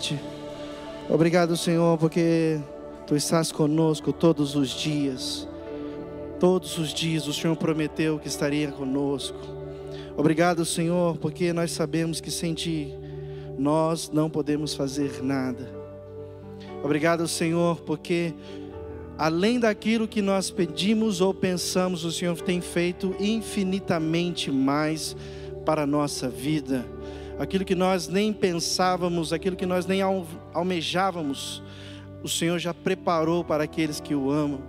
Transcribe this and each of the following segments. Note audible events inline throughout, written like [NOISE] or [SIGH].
noite. Obrigado, Senhor, porque Tu estás conosco todos os dias. Todos os dias o Senhor prometeu que estaria conosco. Obrigado, Senhor, porque nós sabemos que sem Ti nós não podemos fazer nada. Obrigado, Senhor, porque além daquilo que nós pedimos ou pensamos, o Senhor tem feito infinitamente mais para a nossa vida. Aquilo que nós nem pensávamos, aquilo que nós nem almejávamos, o Senhor já preparou para aqueles que o amam.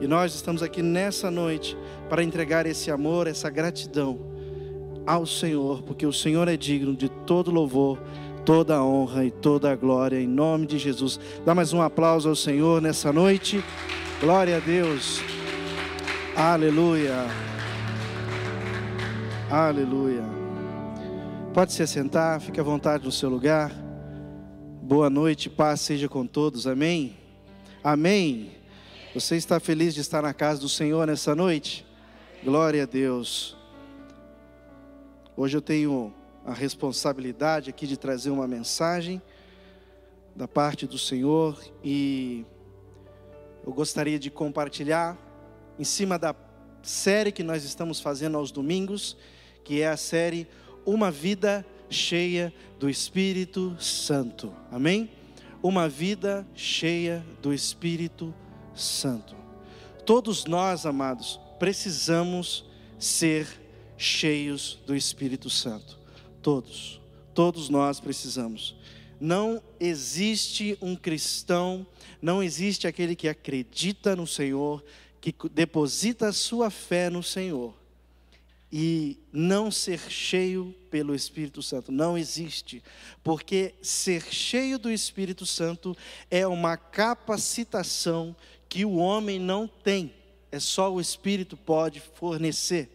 E nós estamos aqui nessa noite para entregar esse amor, essa gratidão ao Senhor, porque o Senhor é digno de todo louvor, toda honra e toda glória, em nome de Jesus. Dá mais um aplauso ao Senhor nessa noite. Glória a Deus. Aleluia. Aleluia. Pode se assentar, fique à vontade no seu lugar. Boa noite, paz seja com todos. Amém. Amém. Você está feliz de estar na casa do Senhor nessa noite? Glória a Deus. Hoje eu tenho a responsabilidade aqui de trazer uma mensagem da parte do Senhor e eu gostaria de compartilhar em cima da série que nós estamos fazendo aos domingos, que é a série Uma Vida Cheia do Espírito Santo. Amém? Uma vida cheia do Espírito Santo. Todos nós, amados, precisamos ser cheios do Espírito Santo. Todos, todos nós precisamos. Não existe um cristão, não existe aquele que acredita no Senhor, que deposita a sua fé no Senhor e não ser cheio pelo Espírito Santo. Não existe, porque ser cheio do Espírito Santo é uma capacitação que o homem não tem, é só o Espírito pode fornecer.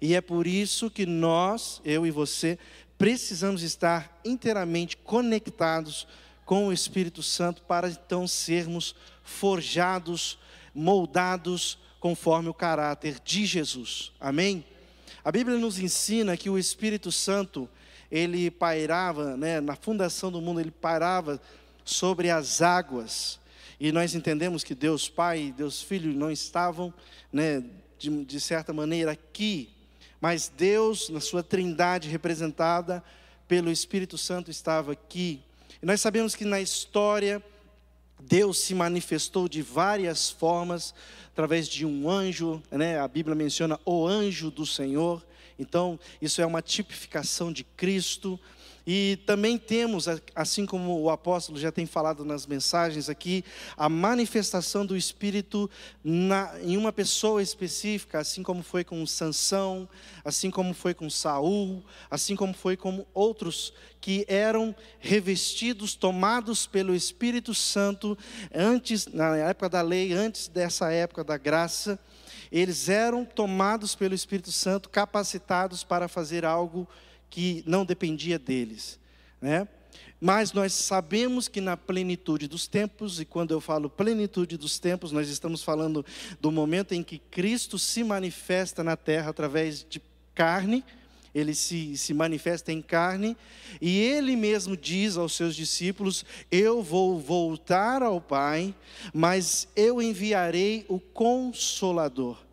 E é por isso que nós, eu e você, precisamos estar inteiramente conectados com o Espírito Santo para então sermos forjados, moldados conforme o caráter de Jesus. Amém? A Bíblia nos ensina que o Espírito Santo, ele pairava, né, na fundação do mundo, ele pairava sobre as águas. E nós entendemos que Deus Pai e Deus Filho não estavam, né, de, de certa maneira, aqui, mas Deus, na sua trindade representada pelo Espírito Santo, estava aqui. E nós sabemos que na história, Deus se manifestou de várias formas, através de um anjo, né? a Bíblia menciona o anjo do Senhor, então isso é uma tipificação de Cristo, e também temos, assim como o apóstolo já tem falado nas mensagens aqui, a manifestação do Espírito na, em uma pessoa específica, assim como foi com Sansão, assim como foi com Saul, assim como foi com outros que eram revestidos, tomados pelo Espírito Santo antes, na época da lei, antes dessa época da graça, eles eram tomados pelo Espírito Santo, capacitados para fazer algo que não dependia deles, né? Mas nós sabemos que na plenitude dos tempos, e quando eu falo plenitude dos tempos, nós estamos falando do momento em que Cristo se manifesta na terra através de carne, ele se, se manifesta em carne, e ele mesmo diz aos seus discípulos: Eu vou voltar ao Pai, mas eu enviarei o Consolador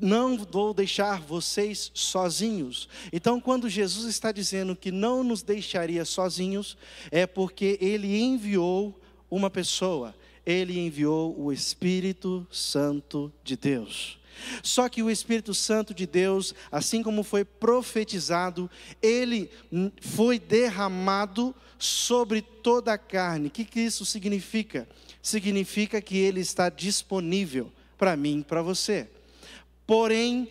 não vou deixar vocês sozinhos. Então, quando Jesus está dizendo que não nos deixaria sozinhos, é porque ele enviou uma pessoa, ele enviou o Espírito Santo de Deus. Só que o Espírito Santo de Deus, assim como foi profetizado, ele foi derramado sobre toda a carne. O que, isso significa? Significa que ele está disponível para mim e para você. Porém,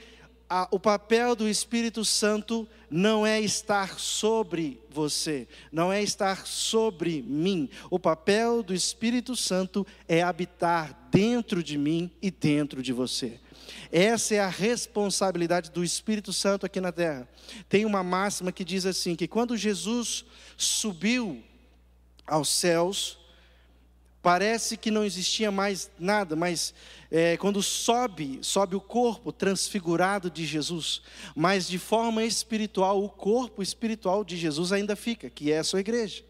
a, o papel do Espírito Santo não é estar sobre você, não é estar sobre mim. O papel do Espírito Santo é habitar dentro de mim e dentro de você. Essa é a responsabilidade do Espírito Santo aqui na terra. Tem uma máxima que diz assim: que quando Jesus subiu aos céus, Parece que não existia mais nada, mas é, quando sobe, sobe o corpo transfigurado de Jesus, mas de forma espiritual, o corpo espiritual de Jesus ainda fica, que é a sua igreja.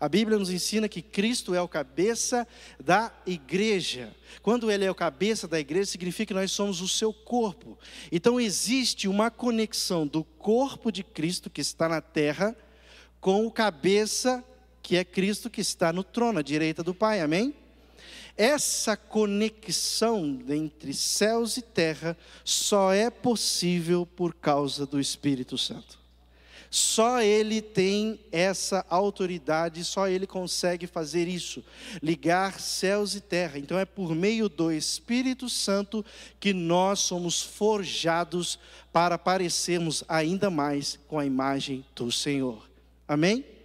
A Bíblia nos ensina que Cristo é o cabeça da igreja. Quando Ele é o cabeça da igreja, significa que nós somos o seu corpo. Então existe uma conexão do corpo de Cristo que está na terra com o cabeça que é Cristo que está no trono, à direita do Pai. Amém? Essa conexão entre céus e terra só é possível por causa do Espírito Santo. Só Ele tem essa autoridade, só Ele consegue fazer isso, ligar céus e terra. Então é por meio do Espírito Santo que nós somos forjados para parecermos ainda mais com a imagem do Senhor. Amém?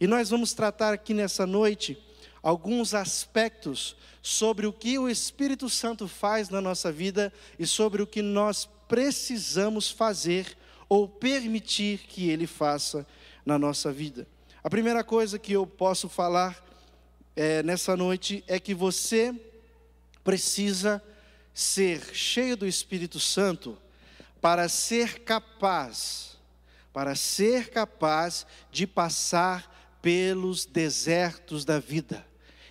E nós vamos tratar aqui nessa noite alguns aspectos sobre o que o Espírito Santo faz na nossa vida e sobre o que nós precisamos fazer ou permitir que ele faça na nossa vida. A primeira coisa que eu posso falar é, nessa noite é que você precisa ser cheio do Espírito Santo para ser capaz, para ser capaz de passar pelos desertos da vida.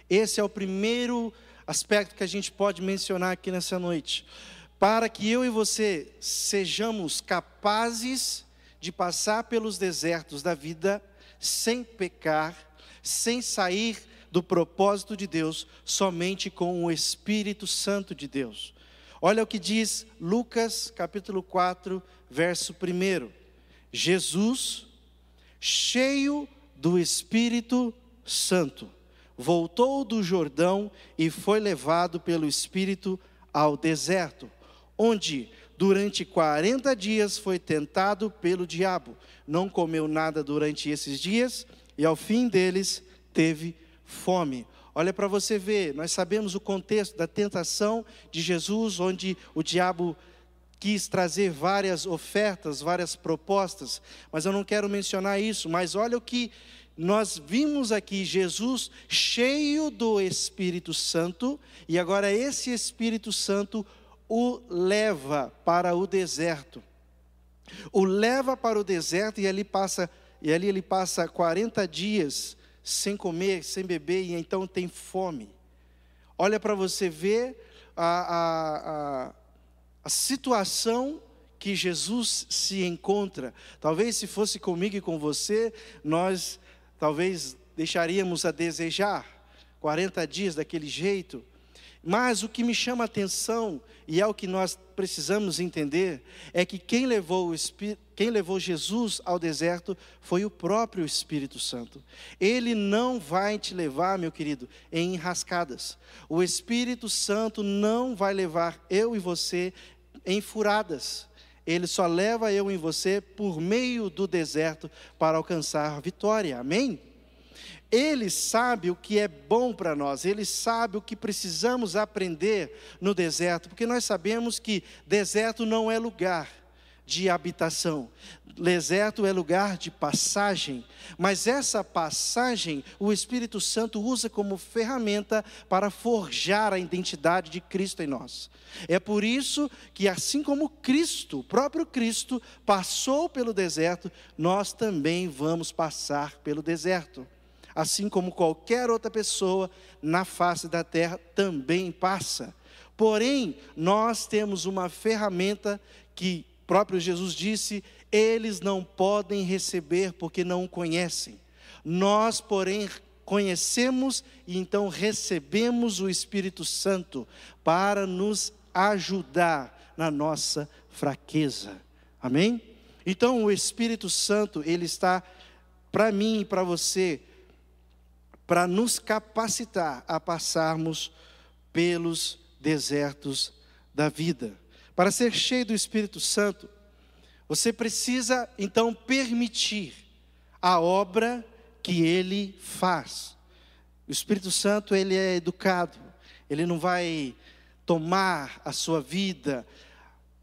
Esse é o primeiro aspecto que a gente pode mencionar aqui nessa noite. Para que eu e você sejamos capazes de passar pelos desertos da vida sem pecar, sem sair do propósito de Deus, somente com o Espírito Santo de Deus. Olha o que diz Lucas capítulo 4, verso 1. Jesus, cheio do Espírito Santo, voltou do Jordão e foi levado pelo Espírito ao deserto, onde durante 40 dias foi tentado pelo diabo. Não comeu nada durante esses dias e ao fim deles teve fome. Olha para você ver, nós sabemos o contexto da tentação de Jesus, onde o diabo quis trazer várias ofertas, várias propostas, mas eu não quero mencionar isso. Mas olha o que nós vimos aqui Jesus cheio do Espírito Santo, e agora esse Espírito Santo o leva para o deserto. O leva para o deserto e ali passa e ali ele passa 40 dias sem comer, sem beber e então tem fome. Olha para você ver a, a, a, a situação que Jesus se encontra. Talvez se fosse comigo e com você, nós talvez deixaríamos a desejar 40 dias daquele jeito. Mas o que me chama a atenção, e é o que nós precisamos entender, é que quem levou, quem levou Jesus ao deserto foi o próprio Espírito Santo. Ele não vai te levar, meu querido, em enrascadas. O Espírito Santo não vai levar eu e você em furadas. Ele só leva eu e você por meio do deserto para alcançar a vitória. Amém? Ele sabe o que é bom para nós, ele sabe o que precisamos aprender no deserto, porque nós sabemos que deserto não é lugar de habitação. Deserto é lugar de passagem, mas essa passagem o Espírito Santo usa como ferramenta para forjar a identidade de Cristo em nós. É por isso que, assim como Cristo, o próprio Cristo, passou pelo deserto, nós também vamos passar pelo deserto. Assim como qualquer outra pessoa na face da terra também passa. Porém, nós temos uma ferramenta que próprio Jesus disse: eles não podem receber porque não o conhecem. Nós, porém, conhecemos e então recebemos o Espírito Santo para nos ajudar na nossa fraqueza. Amém? Então o Espírito Santo, ele está para mim e para você para nos capacitar a passarmos pelos desertos da vida. Para ser cheio do Espírito Santo, você precisa então permitir a obra que ele faz. O Espírito Santo, ele é educado, ele não vai tomar a sua vida,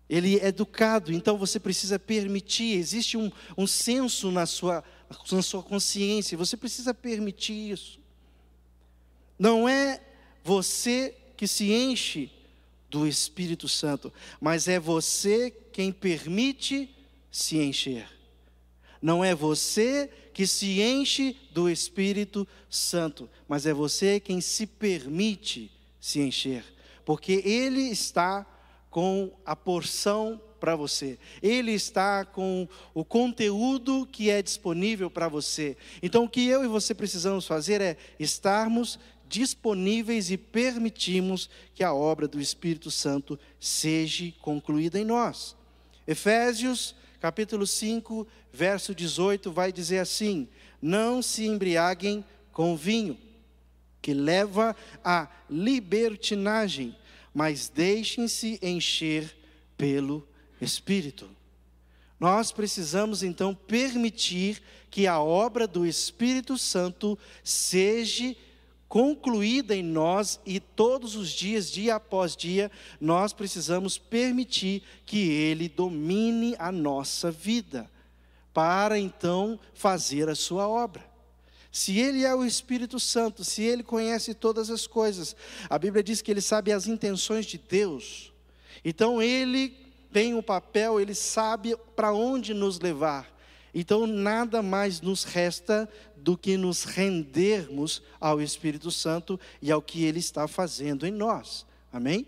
ele é educado, então você precisa permitir, existe um, um senso na sua, na sua consciência, você precisa permitir isso. Não é você que se enche do Espírito Santo, mas é você quem permite se encher. Não é você que se enche do Espírito Santo, mas é você quem se permite se encher, porque Ele está com a porção para você. Ele está com o conteúdo que é disponível para você. Então, o que eu e você precisamos fazer é estarmos disponíveis e permitirmos que a obra do Espírito Santo seja concluída em nós. Efésios, capítulo 5, verso 18, vai dizer assim: Não se embriaguem com vinho, que leva à libertinagem, mas deixem-se encher pelo Espírito. Nós precisamos então permitir que a obra do Espírito Santo seja concluída em nós e todos os dias, dia após dia, nós precisamos permitir que Ele domine a nossa vida, para então fazer a Sua obra. Se Ele é o Espírito Santo, se Ele conhece todas as coisas, a Bíblia diz que Ele sabe as intenções de Deus, então Ele tem o um papel, Ele sabe para onde nos levar. Então, nada mais nos resta do que nos rendermos ao Espírito Santo e ao que Ele está fazendo em nós. Amém?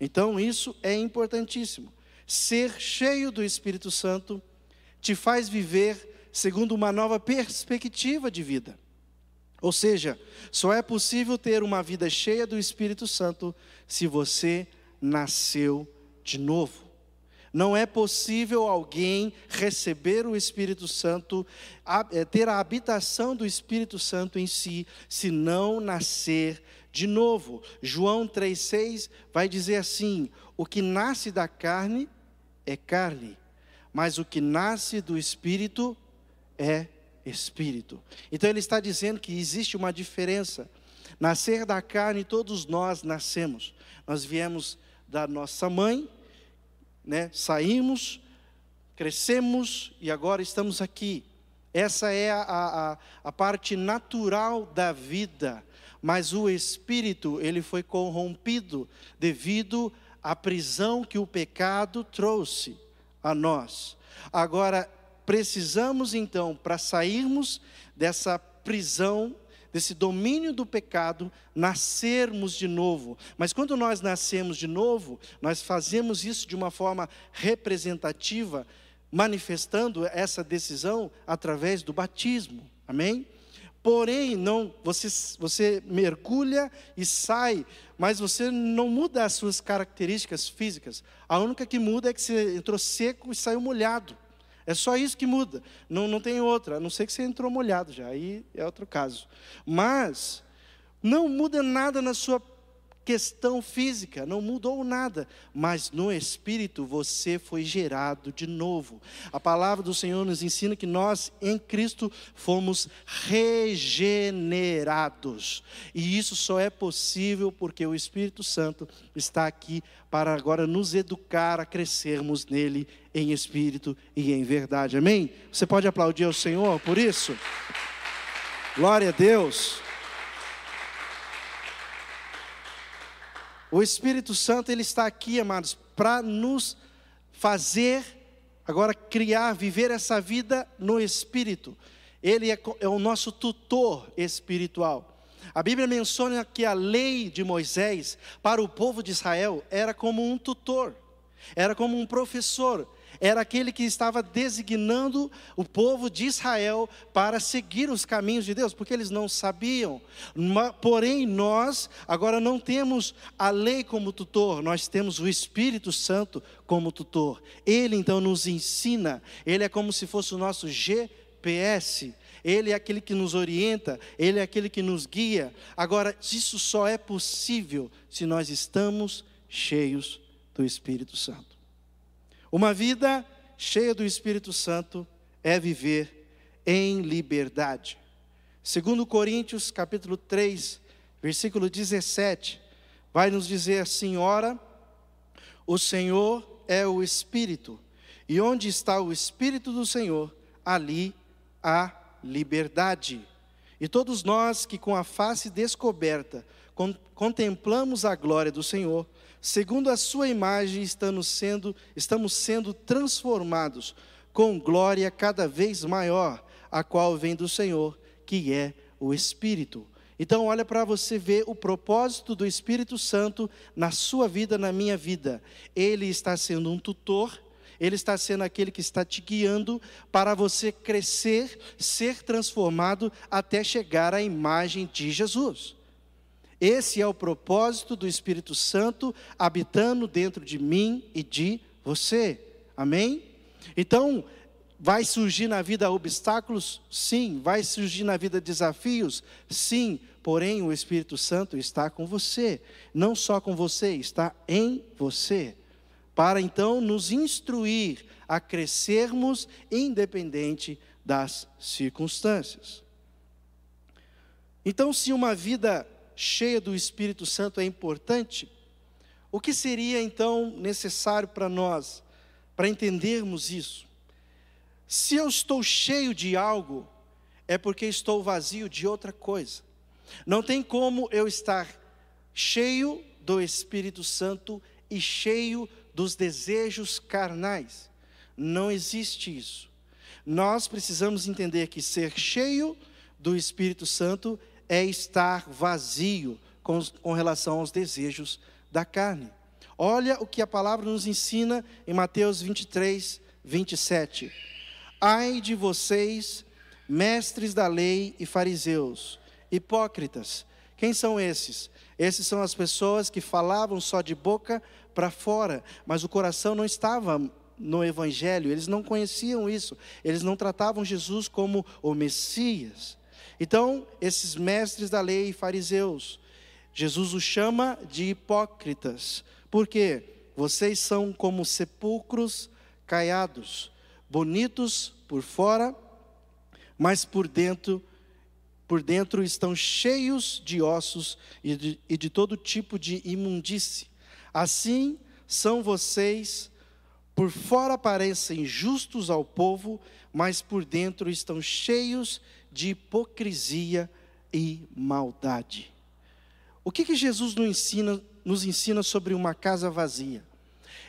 Então, isso é importantíssimo. Ser cheio do Espírito Santo te faz viver segundo uma nova perspectiva de vida. Ou seja, só é possível ter uma vida cheia do Espírito Santo se você nasceu de novo. Não é possível alguém receber o Espírito Santo, eh, ter a habitação do Espírito Santo em si, se não nascer de novo. João 3,6 vai dizer assim: o que nasce da carne é carne, mas o que nasce do Espírito é Espírito. Então ele está dizendo que existe uma diferença. Nascer da carne, todos nós nascemos. Nós viemos da nossa mãe, né? Saímos, crescemos e agora estamos aqui. Essa é a, a, a parte natural da vida. Mas o espírito, ele foi corrompido devido à prisão que o pecado trouxe a nós. Agora, precisamos então, para sairmos dessa prisão desse domínio do pecado, nascermos de novo. Mas quando nós nascemos de novo, nós fazemos isso de uma forma representativa, manifestando essa decisão através do batismo. Amém? Porém, não, você, você mergulha e sai, mas você não muda as suas características físicas. A única que muda é que você entrou seco e saiu molhado. É só isso que muda. Não, não tem outra, a não ser que você entrou molhado já, aí é outro caso. Mas não muda nada na sua questão física, não mudou nada, mas no espírito você foi gerado de novo. A palavra do Senhor nos ensina que nós em Cristo fomos regenerados. E isso só é possível porque o Espírito Santo está aqui para agora nos educar a crescermos nele em espírito e em verdade. Amém? Você pode aplaudir ao Senhor por isso? Glória a Deus. O Espírito Santo, ele está aqui, amados, para nos fazer, agora criar, viver essa vida no Espírito. Ele é, é o nosso tutor espiritual. A Bíblia menciona que a lei de Moisés para o povo de Israel era como um tutor, era como um professor, era aquele que estava designando o povo de Israel para seguir os caminhos de Deus, porque eles não sabiam. Porém, nós agora não temos a lei como tutor, nós temos o Espírito Santo como tutor. Ele então nos ensina, ele é como se fosse o nosso GPS. Ele é aquele que nos orienta, Ele é aquele que nos guia. Agora, isso só é possível se nós estamos cheios do Espírito Santo. Uma vida cheia do Espírito Santo é viver em liberdade. Segundo Coríntios, capítulo 3, versículo 17, vai nos dizer assim: Ora, o Senhor é o Espírito, e onde está o Espírito do Senhor, ali há liberdade. E todos nós que com a face descoberta contemplamos a glória do Senhor, segundo a sua imagem estamos sendo, estamos sendo transformados com glória cada vez maior, a qual vem do Senhor, que é o Espírito. Então, olha para você ver o propósito do Espírito Santo na sua vida, na minha vida. Ele está sendo um tutor, ele está sendo aquele que está te guiando para você crescer, ser transformado até chegar à imagem de Jesus. Esse é o propósito do Espírito Santo habitando dentro de mim e de você. Amém? Então, vai surgir na vida obstáculos? Sim. Vai surgir na vida desafios? Sim. Porém, o Espírito Santo está com você. Não só com você, está em você. Para então nos instruir a crescermos independente das circunstâncias. Então, se uma vida cheia do Espírito Santo é importante, o que seria então necessário para nós, para entendermos isso? Se eu estou cheio de algo, é porque estou vazio de outra coisa. Não tem como eu estar cheio do Espírito Santo e cheio dos desejos carnais. Não existe isso. Nós precisamos entender que ser cheio do Espírito Santo é estar vazio com, com relação aos desejos da carne. Olha o que a palavra nos ensina em Mateus 23, 27. Ai de vocês, mestres da lei e fariseus, hipócritas. Quem são esses? Esses são as pessoas que falavam só de boca para fora, mas o coração não estava no Evangelho, eles não conheciam isso, eles não tratavam Jesus como o Messias. Então, esses mestres da lei e fariseus, Jesus os chama de hipócritas, porque vocês são como sepulcros caiados, bonitos por fora, mas por dentro, por dentro estão cheios de ossos e de, e de todo tipo de imundície. Assim são vocês, por fora parecem justos ao povo, mas por dentro estão cheios de hipocrisia e maldade. O que, que Jesus nos ensina, nos ensina sobre uma casa vazia?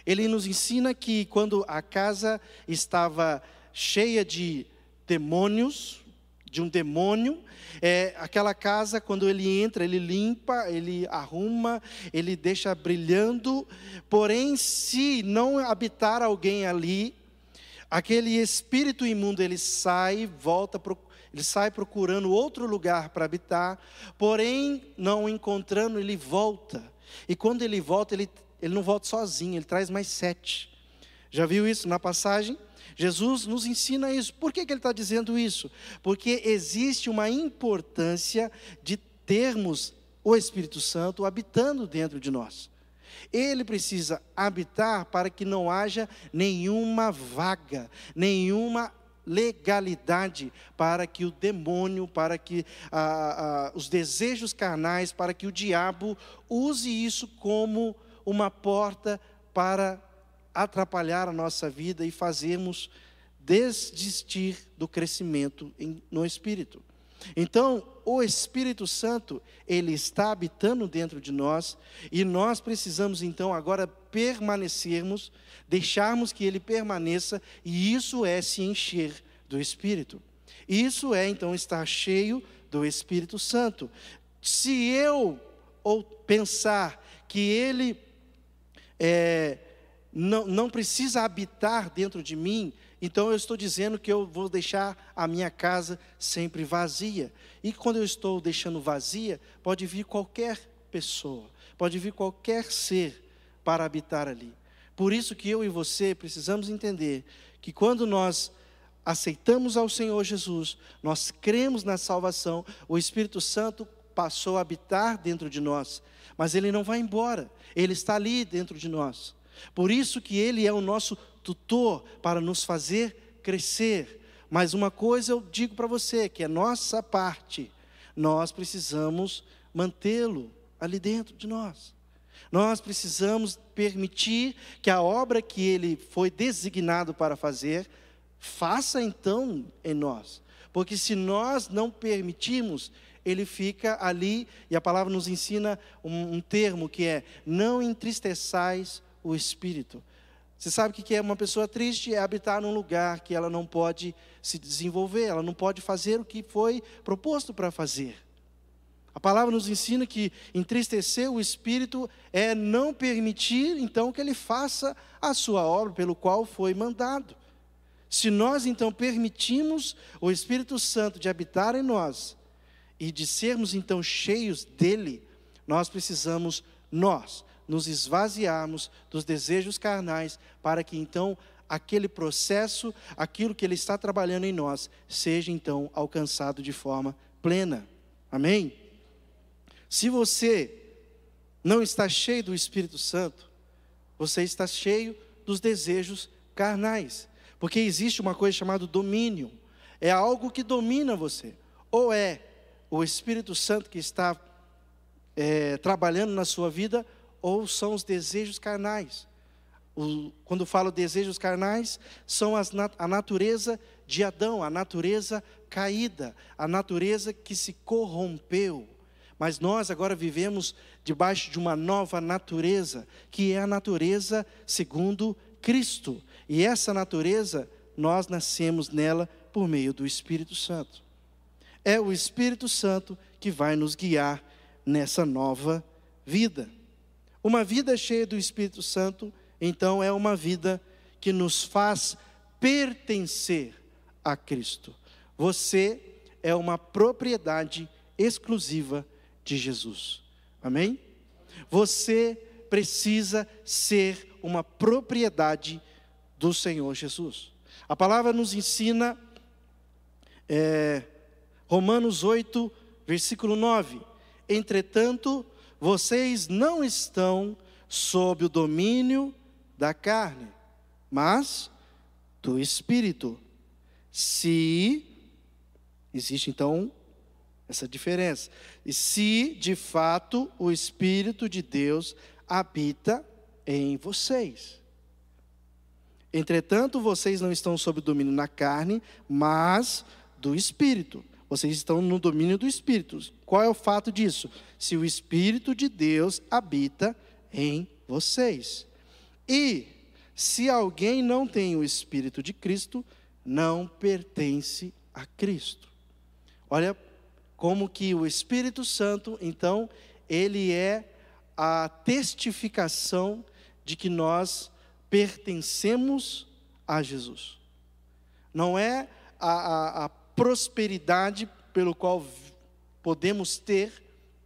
Ele nos ensina que quando a casa estava cheia de demônios, de um demônio, é, aquela casa, quando ele entra, ele limpa, ele arruma, ele deixa brilhando, porém, se não habitar alguém ali, aquele espírito imundo ele sai, volta para ele sai procurando outro lugar para habitar, porém, não encontrando, ele volta. E quando ele volta, ele, ele não volta sozinho, ele traz mais sete. Já viu isso na passagem? Jesus nos ensina isso. Por que, que ele está dizendo isso? Porque existe uma importância de termos o Espírito Santo habitando dentro de nós. Ele precisa habitar para que não haja nenhuma vaga, nenhuma legalidade para que o demônio, para que ah, ah, os desejos carnais, para que o diabo use isso como uma porta para atrapalhar a nossa vida e fazermos desistir do crescimento no espírito. Então, o Espírito Santo, ele está habitando dentro de nós e nós precisamos então agora permanecermos, deixarmos que ele permaneça e isso é se encher do Espírito. Isso é então estar cheio do Espírito Santo. Se eu ou pensar que ele é, não, não precisa habitar dentro de mim, então eu estou dizendo que eu vou deixar a minha casa sempre vazia. E quando eu estou deixando vazia, pode vir qualquer pessoa, pode vir qualquer ser para habitar ali. Por isso que eu e você precisamos entender que quando nós aceitamos ao Senhor Jesus, nós cremos na salvação, o Espírito Santo passou a habitar dentro de nós, mas ele não vai embora, ele está ali dentro de nós. Por isso que ele é o nosso tutor para nos fazer crescer. Mas uma coisa eu digo para você, que é nossa parte, nós precisamos mantê-lo ali dentro de nós. Nós precisamos permitir que a obra que ele foi designado para fazer, faça então em nós. Porque se nós não permitirmos, ele fica ali, e a palavra nos ensina um, um termo que é: não entristeçais o espírito. Você sabe o que é uma pessoa triste? É habitar num lugar que ela não pode se desenvolver, ela não pode fazer o que foi proposto para fazer. A palavra nos ensina que entristecer o espírito é não permitir então que ele faça a sua obra pelo qual foi mandado. Se nós então permitimos o Espírito Santo de habitar em nós e de sermos então cheios dele, nós precisamos nós nos esvaziarmos dos desejos carnais, para que então aquele processo, aquilo que Ele está trabalhando em nós, seja então alcançado de forma plena. Amém? Se você não está cheio do Espírito Santo, você está cheio dos desejos carnais, porque existe uma coisa chamada domínio, é algo que domina você, ou é o Espírito Santo que está é, trabalhando na sua vida, ou são os desejos carnais. O, quando falo desejos carnais, são as, a natureza de Adão, a natureza caída, a natureza que se corrompeu. Mas nós agora vivemos debaixo de uma nova natureza, que é a natureza segundo Cristo. E essa natureza, nós nascemos nela por meio do Espírito Santo. É o Espírito Santo que vai nos guiar nessa nova vida. Uma vida cheia do Espírito Santo, então, é uma vida que nos faz pertencer a Cristo. Você é uma propriedade exclusiva de Jesus. Amém? Você precisa ser uma propriedade do Senhor Jesus. A palavra nos ensina, é, Romanos 8, versículo 9: Entretanto, vocês não estão sob o domínio da carne, mas do espírito. Se existe então essa diferença. E se de fato o espírito de Deus habita em vocês. Entretanto, vocês não estão sob o domínio da carne, mas do espírito. Vocês estão no domínio do Espírito. Qual é o fato disso? Se o Espírito de Deus habita em vocês. E se alguém não tem o Espírito de Cristo, não pertence a Cristo. Olha como que o Espírito Santo, então, ele é a testificação de que nós pertencemos a Jesus. Não é a, a, a prosperidade pelo qual podemos ter,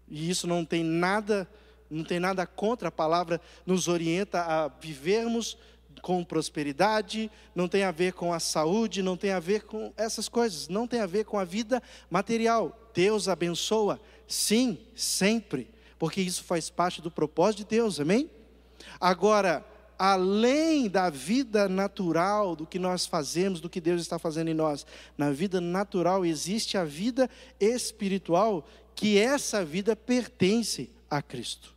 e isso não tem nada, não tem nada contra a palavra, nos orienta a vivermos com prosperidade, não tem a ver com a saúde, não tem a ver com essas coisas, não tem a ver com a vida material. Deus abençoa, sim, sempre, porque isso faz parte do propósito de Deus, amém? Agora, além da vida natural, do que nós fazemos, do que Deus está fazendo em nós. Na vida natural existe a vida espiritual, que essa vida pertence a Cristo.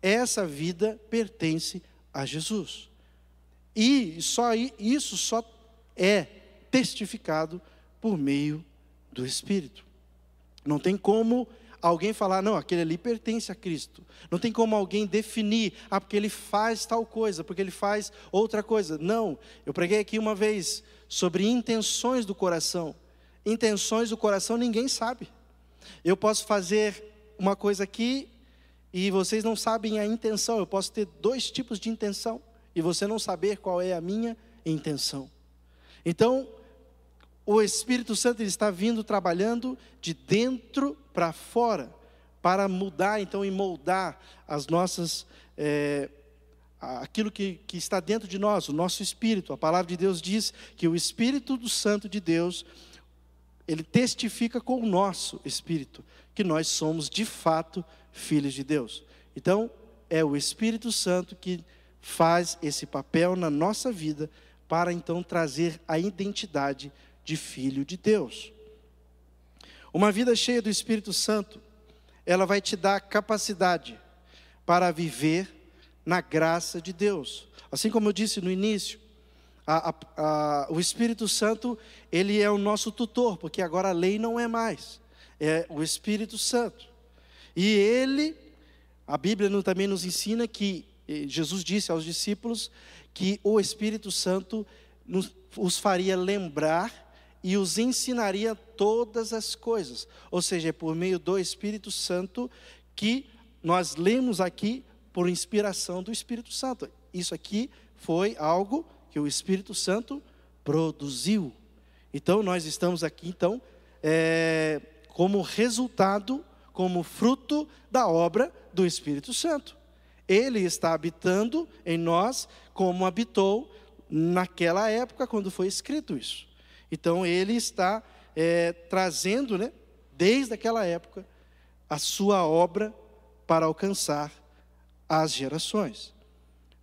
Essa vida pertence a Jesus. E só isso só é testificado por meio do Espírito. Não tem como alguém falar, não, aquele ali pertence a Cristo. Não tem como alguém definir, ah, porque ele faz tal coisa, porque ele faz outra coisa. Não, eu preguei aqui uma vez sobre intenções do coração. Intenções do coração ninguém sabe. Eu posso fazer uma coisa aqui e vocês não sabem a intenção. Eu posso ter dois tipos de intenção e você não saber qual é a minha intenção. Então, o Espírito Santo ele está vindo trabalhando de dentro para fora, para mudar então e moldar as nossas, é, aquilo que, que está dentro de nós, o nosso espírito. A palavra de Deus diz que o Espírito do Santo de Deus, ele testifica com o nosso espírito que nós somos de fato filhos de Deus. Então, é o Espírito Santo que faz esse papel na nossa vida para então trazer a identidade de filho de Deus. Uma vida cheia do Espírito Santo, ela vai te dar capacidade para viver na graça de Deus. Assim como eu disse no início, a, a, a, o Espírito Santo, ele é o nosso tutor, porque agora a lei não é mais, é o Espírito Santo. E ele, a Bíblia também nos ensina que Jesus disse aos discípulos que o Espírito Santo nos, os faria lembrar e os ensinaria todas as coisas. Ou seja, é por meio do Espírito Santo que nós lemos aqui por inspiração do Espírito Santo. Isso aqui foi algo que o Espírito Santo produziu. Então nós estamos aqui então é, como resultado, como fruto da obra do Espírito Santo. Ele está habitando em nós como habitou naquela época quando foi escrito isso. Então ele está é, trazendo, né, desde aquela época, a sua obra para alcançar as gerações.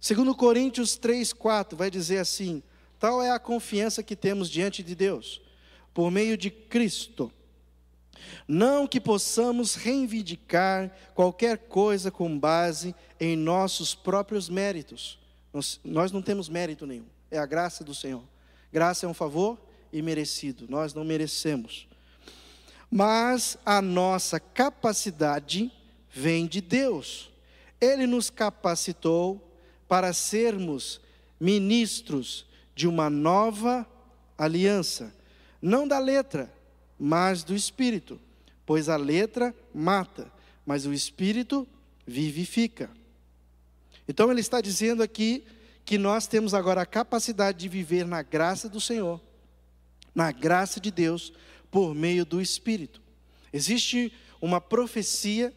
Segundo Coríntios 3, 4, vai dizer assim: tal é a confiança que temos diante de Deus, por meio de Cristo. Não que possamos reivindicar qualquer coisa com base em nossos próprios méritos. Nós, nós não temos mérito nenhum, é a graça do Senhor. Graça é um favor imerecido, nós não merecemos. Mas a nossa capacidade vem de Deus. Ele nos capacitou para sermos ministros de uma nova aliança, não da letra, mas do espírito, pois a letra mata, mas o espírito vivifica. Então ele está dizendo aqui que nós temos agora a capacidade de viver na graça do Senhor na graça de Deus por meio do Espírito. Existe uma profecia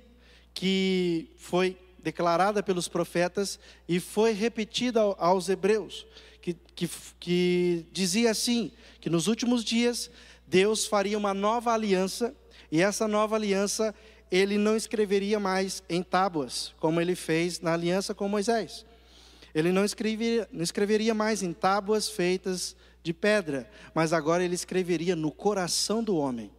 que foi declarada pelos profetas e foi repetida aos hebreus, que, que, que dizia assim: que nos últimos dias Deus faria uma nova aliança, e essa nova aliança ele não escreveria mais em tábuas, como ele fez na aliança com Moisés. Ele não escreveria, não escreveria mais em tábuas feitas de pedra, mas agora ele escreveria no coração do homem.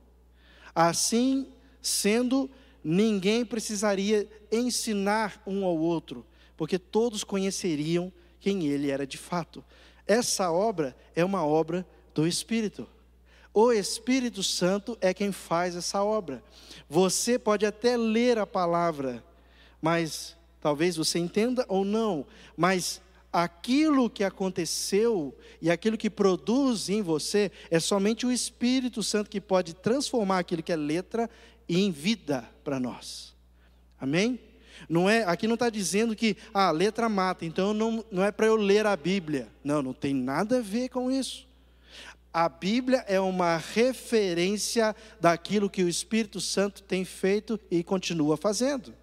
Assim sendo, ninguém precisaria ensinar um ao outro, porque todos conheceriam quem ele era de fato. Essa obra é uma obra do Espírito. O Espírito Santo é quem faz essa obra. Você pode até ler a palavra, mas talvez você entenda ou não, mas aquilo que aconteceu e aquilo que produz em você é somente o Espírito Santo que pode transformar aquilo que é letra em vida para nós. Amém? Não é, aqui não está dizendo que a ah, letra mata, então não, não é para eu ler a Bíblia. Não, não tem nada a ver com isso. A Bíblia é uma referência daquilo que o Espírito Santo tem feito e continua fazendo.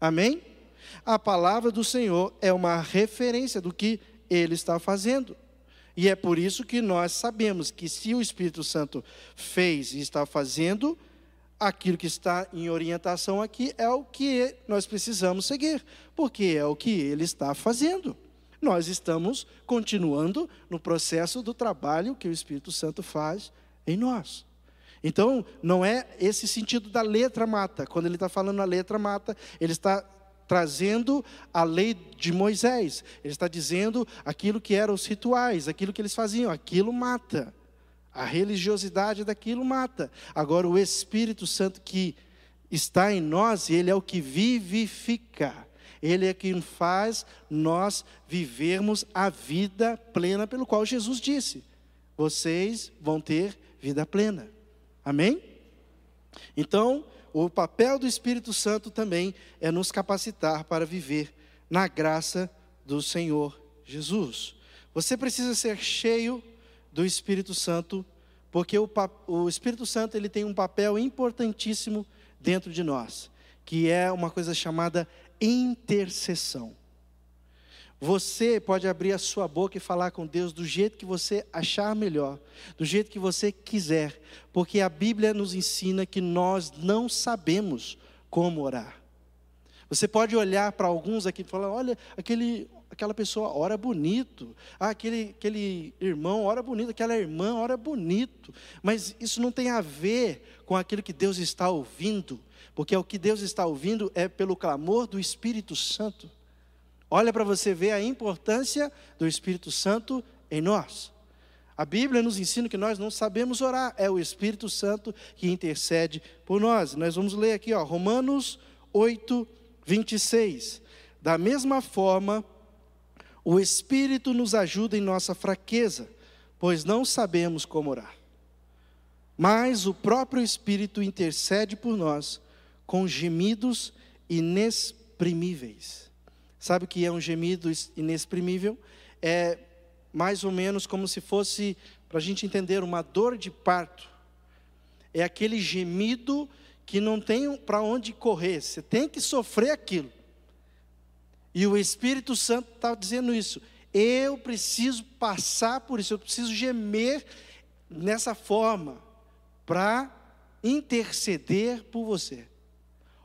Amém? A palavra do Senhor é uma referência do que ele está fazendo. E é por isso que nós sabemos que se o Espírito Santo fez e está fazendo, aquilo que está em orientação aqui é o que nós precisamos seguir, porque é o que ele está fazendo. Nós estamos continuando no processo do trabalho que o Espírito Santo faz em nós. Então, não é esse sentido da letra mata. Quando ele está falando a letra mata, ele está trazendo a lei de Moisés. Ele está dizendo aquilo que eram os rituais, aquilo que eles faziam, aquilo mata. A religiosidade daquilo mata. Agora o Espírito Santo que está em nós, ele é o que vivifica. Ele é quem faz nós vivermos a vida plena pelo qual Jesus disse: vocês vão ter vida plena. Amém? Então, o papel do Espírito Santo também é nos capacitar para viver na graça do Senhor Jesus. Você precisa ser cheio do Espírito Santo, porque o, o Espírito Santo ele tem um papel importantíssimo dentro de nós, que é uma coisa chamada intercessão. Você pode abrir a sua boca e falar com Deus do jeito que você achar melhor, do jeito que você quiser, porque a Bíblia nos ensina que nós não sabemos como orar. Você pode olhar para alguns aqui e falar: olha, aquele, aquela pessoa ora bonito, ah, aquele, aquele irmão ora bonito, aquela irmã ora bonito, mas isso não tem a ver com aquilo que Deus está ouvindo, porque o que Deus está ouvindo é pelo clamor do Espírito Santo. Olha para você ver a importância do Espírito Santo em nós. A Bíblia nos ensina que nós não sabemos orar, é o Espírito Santo que intercede por nós. Nós vamos ler aqui, ó, Romanos 8, 26. Da mesma forma, o Espírito nos ajuda em nossa fraqueza, pois não sabemos como orar. Mas o próprio Espírito intercede por nós com gemidos inexprimíveis. Sabe o que é um gemido inexprimível? É mais ou menos como se fosse, para a gente entender, uma dor de parto. É aquele gemido que não tem para onde correr, você tem que sofrer aquilo. E o Espírito Santo está dizendo isso. Eu preciso passar por isso, eu preciso gemer nessa forma para interceder por você.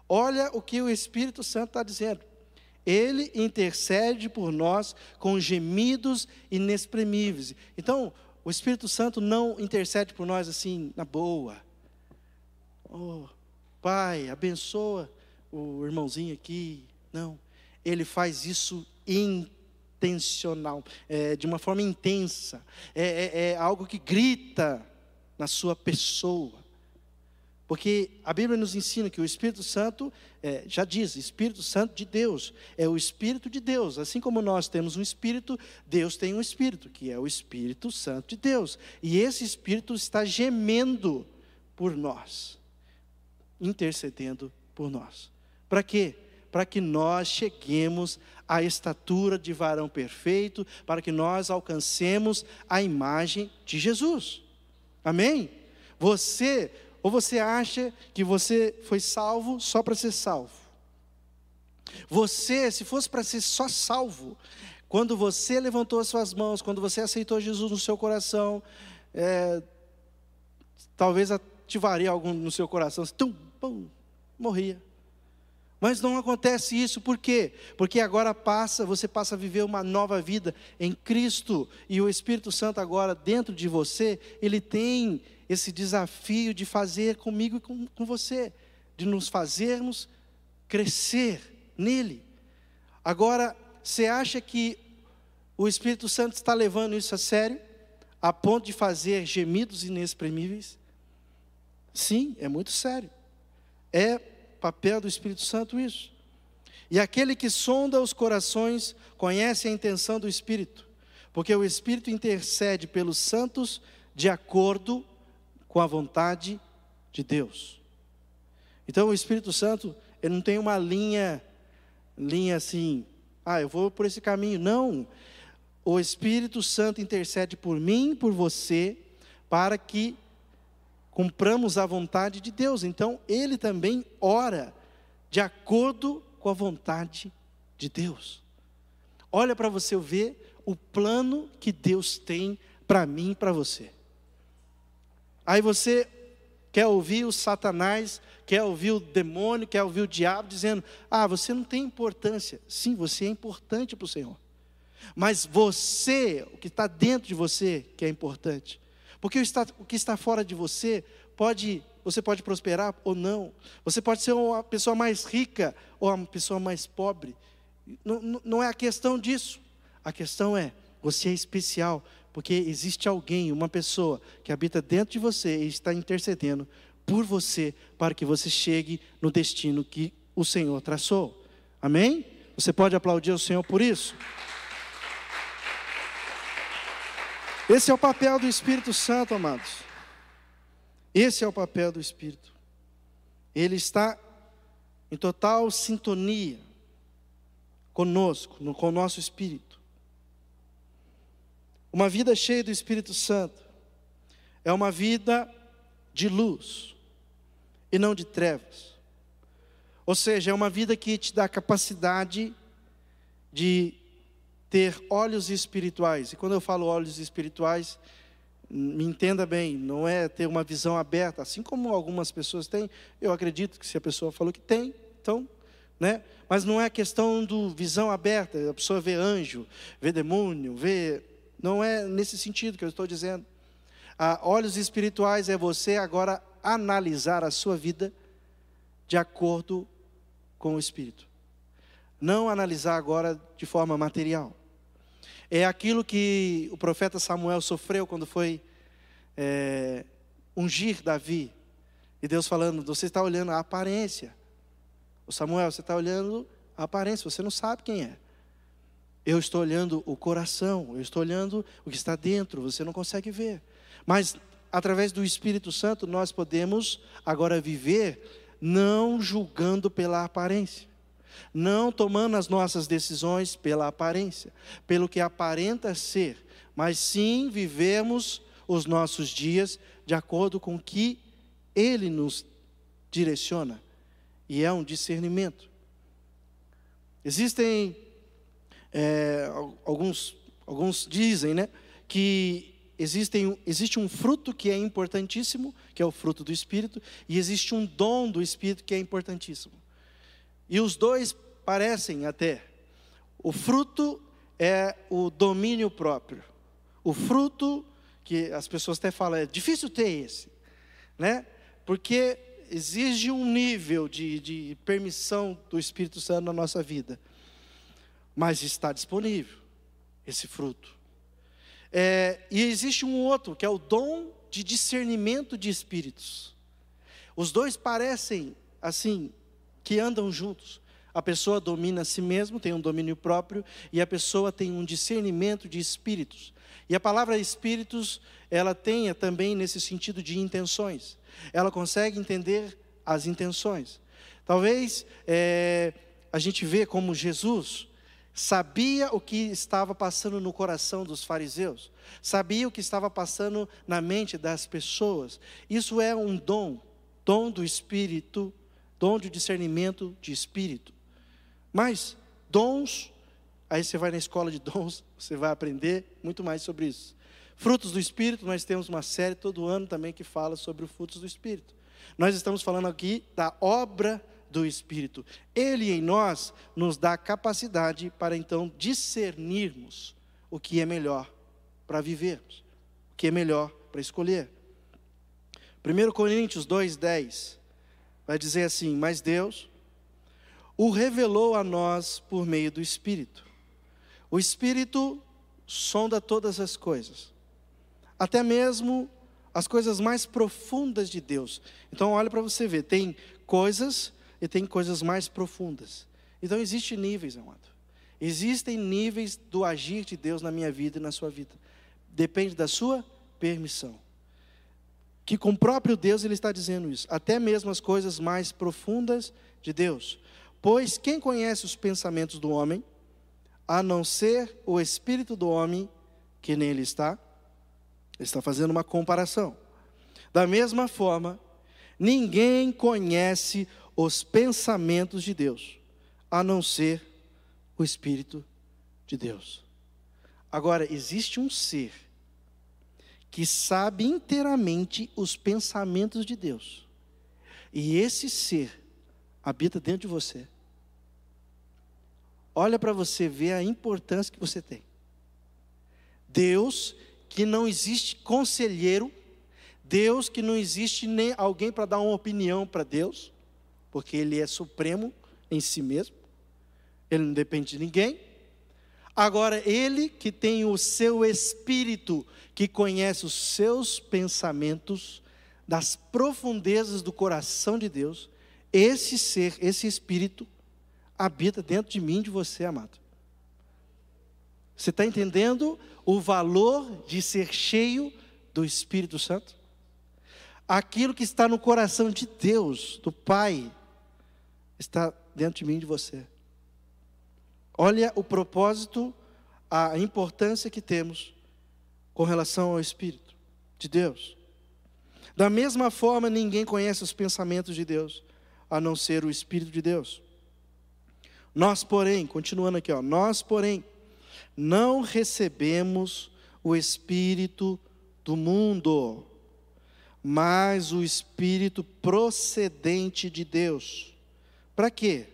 Olha o que o Espírito Santo está dizendo. Ele intercede por nós com gemidos inexprimíveis. Então, o Espírito Santo não intercede por nós assim, na boa. Oh, Pai, abençoa o irmãozinho aqui. Não. Ele faz isso intencional, é, de uma forma intensa. É, é, é algo que grita na sua pessoa. Porque a Bíblia nos ensina que o Espírito Santo, é, já diz, Espírito Santo de Deus, é o Espírito de Deus. Assim como nós temos um Espírito, Deus tem um Espírito, que é o Espírito Santo de Deus. E esse Espírito está gemendo por nós, intercedendo por nós. Para quê? Para que nós cheguemos à estatura de varão perfeito, para que nós alcancemos a imagem de Jesus. Amém? Você ou você acha que você foi salvo só para ser salvo? Você, se fosse para ser só salvo, quando você levantou as suas mãos, quando você aceitou Jesus no seu coração, é, talvez ativaria algo no seu coração, tum, pum, morria. Mas não acontece isso, por quê? Porque agora passa, você passa a viver uma nova vida em Cristo, e o Espírito Santo agora dentro de você, ele tem esse desafio de fazer comigo e com, com você, de nos fazermos crescer nele. Agora, você acha que o Espírito Santo está levando isso a sério, a ponto de fazer gemidos inexprimíveis? Sim, é muito sério. É papel do Espírito Santo isso. E aquele que sonda os corações conhece a intenção do Espírito, porque o Espírito intercede pelos santos de acordo com a vontade de Deus. Então o Espírito Santo, ele não tem uma linha linha assim, ah, eu vou por esse caminho. Não. O Espírito Santo intercede por mim, por você, para que cumpramos a vontade de Deus. Então, ele também ora de acordo com a vontade de Deus. Olha para você ver o plano que Deus tem para mim e para você. Aí você quer ouvir o Satanás, quer ouvir o demônio, quer ouvir o diabo dizendo: Ah, você não tem importância. Sim, você é importante para o Senhor. Mas você, o que está dentro de você, que é importante. Porque o que está fora de você pode, você pode prosperar ou não. Você pode ser uma pessoa mais rica ou uma pessoa mais pobre. Não, não é a questão disso. A questão é, você é especial, porque existe alguém, uma pessoa que habita dentro de você e está intercedendo por você para que você chegue no destino que o Senhor traçou. Amém? Você pode aplaudir o Senhor por isso? Esse é o papel do Espírito Santo, amados. Esse é o papel do Espírito. Ele está em total sintonia conosco, com o nosso espírito. Uma vida cheia do Espírito Santo é uma vida de luz e não de trevas. Ou seja, é uma vida que te dá capacidade de ter olhos espirituais. E quando eu falo olhos espirituais, me entenda bem, não é ter uma visão aberta, assim como algumas pessoas têm. Eu acredito que se a pessoa falou que tem, então, né? Mas não é questão do visão aberta, a pessoa vê anjo, vê demônio, vê. Não é nesse sentido que eu estou dizendo. Ah, olhos espirituais é você agora analisar a sua vida de acordo com o Espírito. Não analisar agora de forma material. É aquilo que o profeta Samuel sofreu quando foi é, ungir Davi. E Deus falando: você está olhando a aparência. O Samuel, você está olhando a aparência, você não sabe quem é. Eu estou olhando o coração, eu estou olhando o que está dentro, você não consegue ver. Mas através do Espírito Santo nós podemos agora viver não julgando pela aparência, não tomando as nossas decisões pela aparência, pelo que aparenta ser, mas sim vivemos os nossos dias de acordo com o que Ele nos direciona, e é um discernimento. Existem é, alguns, alguns dizem, né, que existem, existe um fruto que é importantíssimo, que é o fruto do Espírito, e existe um dom do Espírito que é importantíssimo. E os dois parecem até. O fruto é o domínio próprio. O fruto que as pessoas até falam, é difícil ter esse, né? Porque exige um nível de, de permissão do Espírito Santo na nossa vida. Mas está disponível esse fruto. É, e existe um outro, que é o dom de discernimento de espíritos. Os dois parecem, assim, que andam juntos. A pessoa domina a si mesmo, tem um domínio próprio, e a pessoa tem um discernimento de espíritos. E a palavra espíritos, ela tem também nesse sentido de intenções. Ela consegue entender as intenções. Talvez é, a gente vê como Jesus sabia o que estava passando no coração dos fariseus, sabia o que estava passando na mente das pessoas. Isso é um dom, dom do Espírito, dom de discernimento de Espírito. Mas dons, aí você vai na escola de dons, [LAUGHS] você vai aprender muito mais sobre isso. Frutos do Espírito, nós temos uma série todo ano também que fala sobre os frutos do Espírito. Nós estamos falando aqui da obra do Espírito. Ele em nós nos dá capacidade para então discernirmos o que é melhor para vivermos, o que é melhor para escolher. 1 Coríntios 2,10 vai dizer assim: Mas Deus o revelou a nós por meio do Espírito. O Espírito sonda todas as coisas, até mesmo as coisas mais profundas de Deus. Então, olha para você ver: tem coisas e tem coisas mais profundas. Então existem níveis, amado. Existem níveis do agir de Deus na minha vida e na sua vida. Depende da sua permissão. Que com o próprio Deus ele está dizendo isso, até mesmo as coisas mais profundas de Deus. Pois quem conhece os pensamentos do homem, a não ser o espírito do homem que nele está? Ele está fazendo uma comparação. Da mesma forma, ninguém conhece os pensamentos de Deus, a não ser o Espírito de Deus. Agora, existe um ser que sabe inteiramente os pensamentos de Deus, e esse ser habita dentro de você. Olha para você ver a importância que você tem. Deus, que não existe conselheiro, Deus, que não existe nem alguém para dar uma opinião para Deus, porque Ele é supremo em si mesmo, Ele não depende de ninguém. Agora, Ele que tem o seu espírito, que conhece os seus pensamentos, das profundezas do coração de Deus, esse ser, esse espírito, habita dentro de mim, de você, amado. Você está entendendo o valor de ser cheio do Espírito Santo? Aquilo que está no coração de Deus, do Pai, está dentro de mim de você. Olha o propósito, a importância que temos com relação ao Espírito de Deus. Da mesma forma, ninguém conhece os pensamentos de Deus, a não ser o Espírito de Deus. Nós, porém, continuando aqui, ó, nós, porém, não recebemos o Espírito do mundo, mas o Espírito procedente de Deus para quê?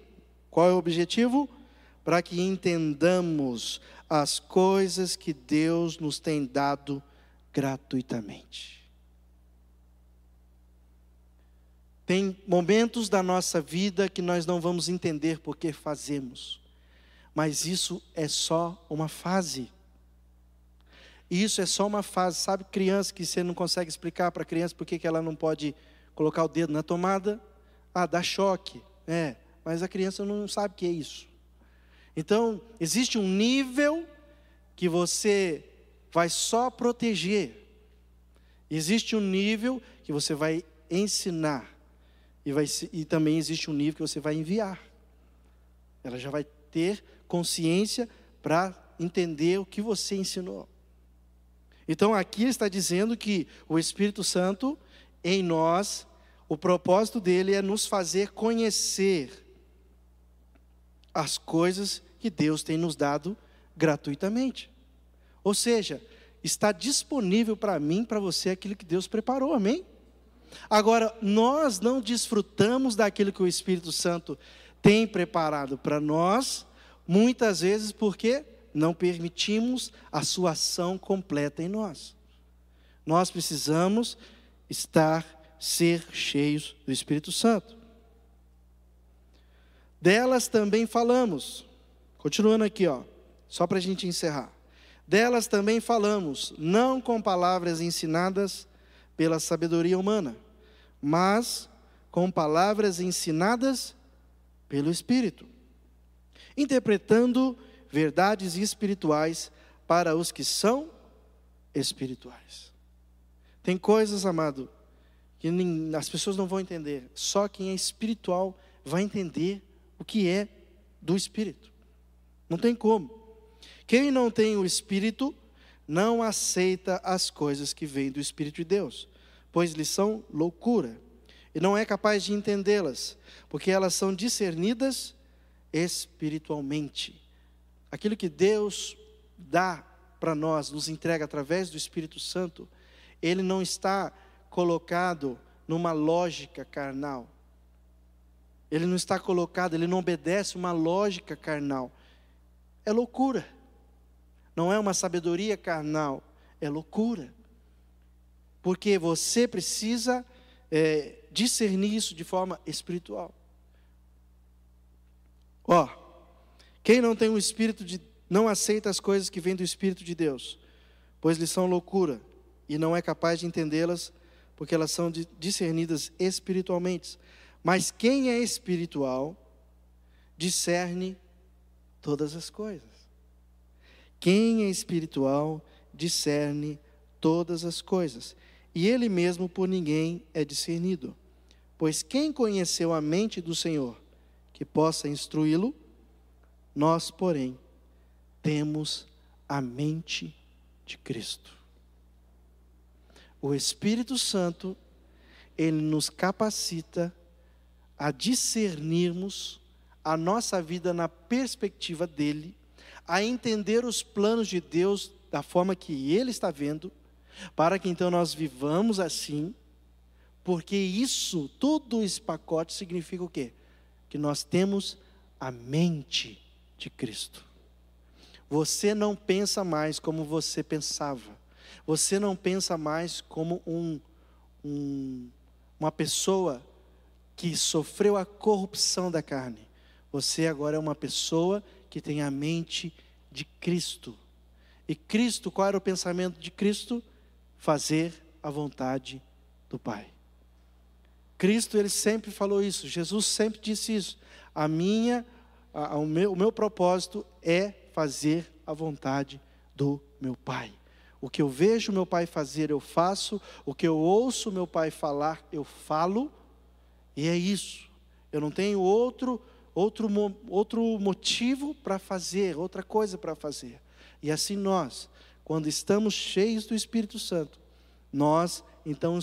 Qual é o objetivo? Para que entendamos as coisas que Deus nos tem dado gratuitamente. Tem momentos da nossa vida que nós não vamos entender porque fazemos, mas isso é só uma fase. Isso é só uma fase. Sabe, criança que você não consegue explicar para a criança por que ela não pode colocar o dedo na tomada? Ah, dá choque. É, mas a criança não sabe o que é isso. Então, existe um nível que você vai só proteger. Existe um nível que você vai ensinar. E, vai, e também existe um nível que você vai enviar. Ela já vai ter consciência para entender o que você ensinou. Então aqui está dizendo que o Espírito Santo em nós, o propósito dele é nos fazer conhecer as coisas que Deus tem nos dado gratuitamente. Ou seja, está disponível para mim, para você, aquilo que Deus preparou, amém? Agora, nós não desfrutamos daquilo que o Espírito Santo tem preparado para nós, muitas vezes porque não permitimos a sua ação completa em nós. Nós precisamos estar, ser cheios do Espírito Santo. Delas também falamos, continuando aqui, ó, só para a gente encerrar. Delas também falamos, não com palavras ensinadas pela sabedoria humana, mas com palavras ensinadas pelo Espírito, interpretando verdades espirituais para os que são espirituais. Tem coisas, amado, que as pessoas não vão entender, só quem é espiritual vai entender o que é do Espírito. Não tem como. Quem não tem o Espírito não aceita as coisas que vêm do Espírito de Deus, pois lhes são loucura, e não é capaz de entendê-las, porque elas são discernidas espiritualmente. Aquilo que Deus dá para nós, nos entrega através do Espírito Santo, ele não está colocado numa lógica carnal. Ele não está colocado, ele não obedece uma lógica carnal. É loucura não é uma sabedoria carnal, é loucura. Porque você precisa é, discernir isso de forma espiritual. Ó, quem não tem o espírito de. não aceita as coisas que vêm do Espírito de Deus, pois lhes são loucura, e não é capaz de entendê-las, porque elas são discernidas espiritualmente. Mas quem é espiritual, discerne todas as coisas. Quem é espiritual discerne todas as coisas, e ele mesmo por ninguém é discernido. Pois quem conheceu a mente do Senhor, que possa instruí-lo? Nós, porém, temos a mente de Cristo. O Espírito Santo, ele nos capacita a discernirmos a nossa vida na perspectiva dele a entender os planos de Deus da forma que Ele está vendo, para que então nós vivamos assim, porque isso, todo esse pacote significa o quê? Que nós temos a mente de Cristo. Você não pensa mais como você pensava. Você não pensa mais como um, um, uma pessoa que sofreu a corrupção da carne. Você agora é uma pessoa que tem a mente de Cristo. E Cristo, qual era o pensamento de Cristo? Fazer a vontade do Pai. Cristo, ele sempre falou isso, Jesus sempre disse isso. A minha, a, o, meu, o meu propósito é fazer a vontade do meu Pai. O que eu vejo meu pai fazer, eu faço. O que eu ouço meu pai falar, eu falo. E é isso. Eu não tenho outro outro, outro motivo para fazer, outra coisa para fazer. E assim nós, quando estamos cheios do Espírito Santo, nós então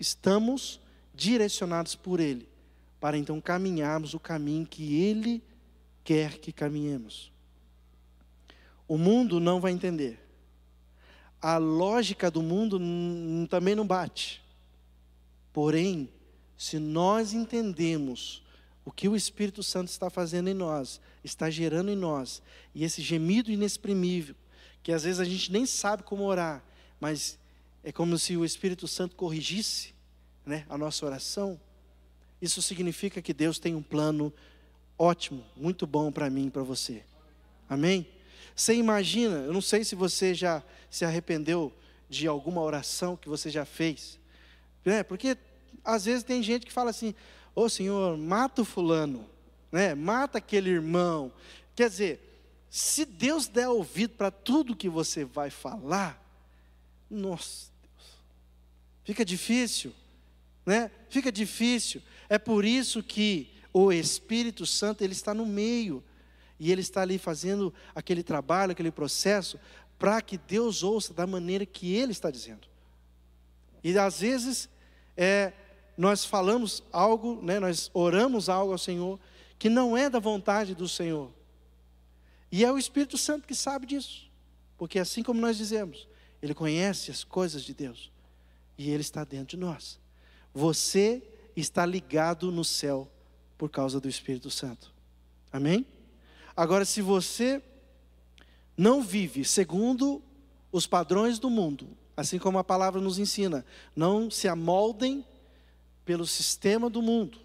estamos direcionados por Ele, para então caminharmos o caminho que Ele quer que caminhemos. O mundo não vai entender. A lógica do mundo também não bate. Porém, se nós entendemos o que o Espírito Santo está fazendo em nós, está gerando em nós, e esse gemido inexprimível, que às vezes a gente nem sabe como orar, mas é como se o Espírito Santo corrigisse né, a nossa oração. Isso significa que Deus tem um plano ótimo, muito bom para mim e para você. Amém? Você imagina, eu não sei se você já se arrependeu de alguma oração que você já fez, né? porque às vezes tem gente que fala assim: Ô Senhor, mata o fulano. né? Mata aquele irmão. Quer dizer, se Deus der ouvido para tudo que você vai falar, nossa, Deus, fica difícil, né? Fica difícil. É por isso que o Espírito Santo ele está no meio e ele está ali fazendo aquele trabalho, aquele processo para que Deus ouça da maneira que Ele está dizendo. E às vezes é, nós falamos algo, né, nós oramos algo ao Senhor que não é da vontade do Senhor. E é o Espírito Santo que sabe disso. Porque assim como nós dizemos, Ele conhece as coisas de Deus. E Ele está dentro de nós. Você está ligado no céu por causa do Espírito Santo. Amém? Agora, se você não vive segundo os padrões do mundo, assim como a palavra nos ensina, não se amoldem pelo sistema do mundo.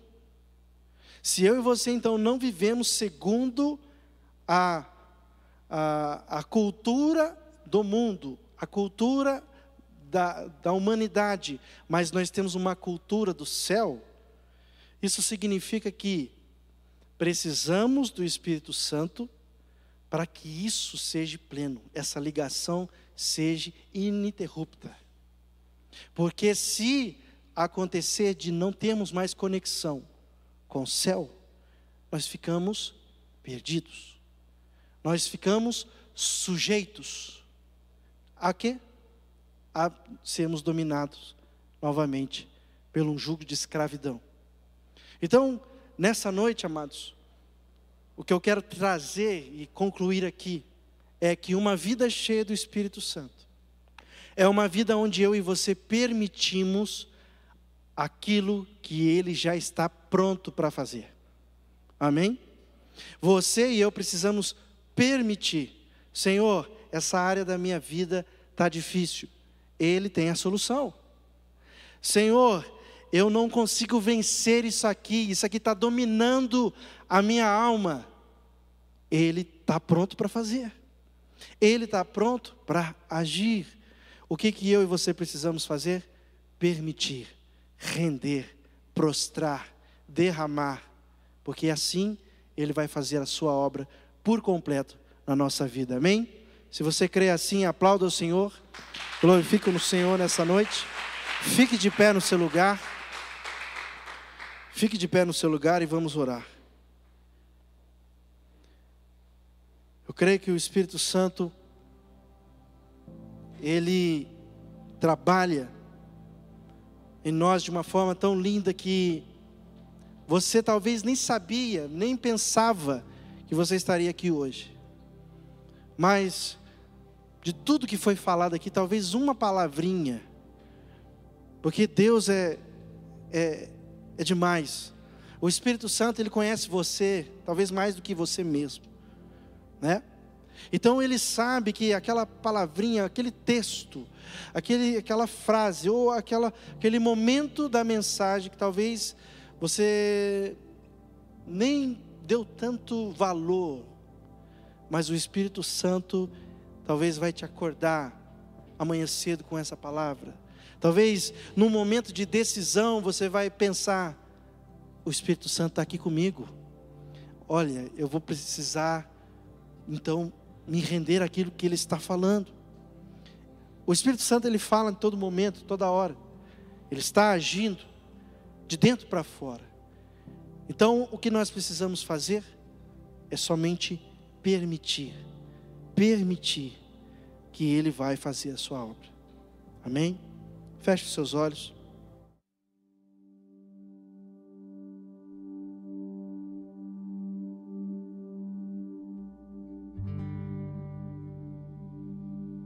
Se eu e você então não vivemos segundo a, a, a cultura do mundo, a cultura da, da humanidade, mas nós temos uma cultura do céu, isso significa que precisamos do Espírito Santo para que isso seja pleno, essa ligação seja ininterrupta. Porque se acontecer de não termos mais conexão com o céu, nós ficamos perdidos. Nós ficamos sujeitos a quê? A sermos dominados novamente pelo jugo de escravidão. Então, nessa noite, amados, o que eu quero trazer e concluir aqui é que uma vida cheia do Espírito Santo é uma vida onde eu e você permitimos aquilo que ele já está pronto para fazer. Amém? Você e eu precisamos permitir, Senhor, essa área da minha vida está difícil. Ele tem a solução. Senhor, eu não consigo vencer isso aqui, isso aqui está dominando a minha alma. Ele está pronto para fazer, Ele está pronto para agir. O que, que eu e você precisamos fazer? Permitir, render, prostrar, derramar, porque assim Ele vai fazer a sua obra por completo na nossa vida, amém? Se você crê assim, aplauda o Senhor, glorifique no Senhor nessa noite, fique de pé no seu lugar. Fique de pé no seu lugar e vamos orar. Eu creio que o Espírito Santo, ele trabalha em nós de uma forma tão linda que você talvez nem sabia, nem pensava que você estaria aqui hoje. Mas, de tudo que foi falado aqui, talvez uma palavrinha, porque Deus é, é, é demais. O Espírito Santo, ele conhece você, talvez mais do que você mesmo, né? Então ele sabe que aquela palavrinha, aquele texto, aquele, aquela frase ou aquela, aquele momento da mensagem que talvez você nem deu tanto valor, mas o Espírito Santo talvez vai te acordar amanhã cedo com essa palavra Talvez num momento de decisão você vai pensar: o Espírito Santo está aqui comigo. Olha, eu vou precisar então me render aquilo que Ele está falando. O Espírito Santo ele fala em todo momento, toda hora. Ele está agindo de dentro para fora. Então, o que nós precisamos fazer é somente permitir, permitir que Ele vai fazer a sua obra. Amém? Feche os seus olhos.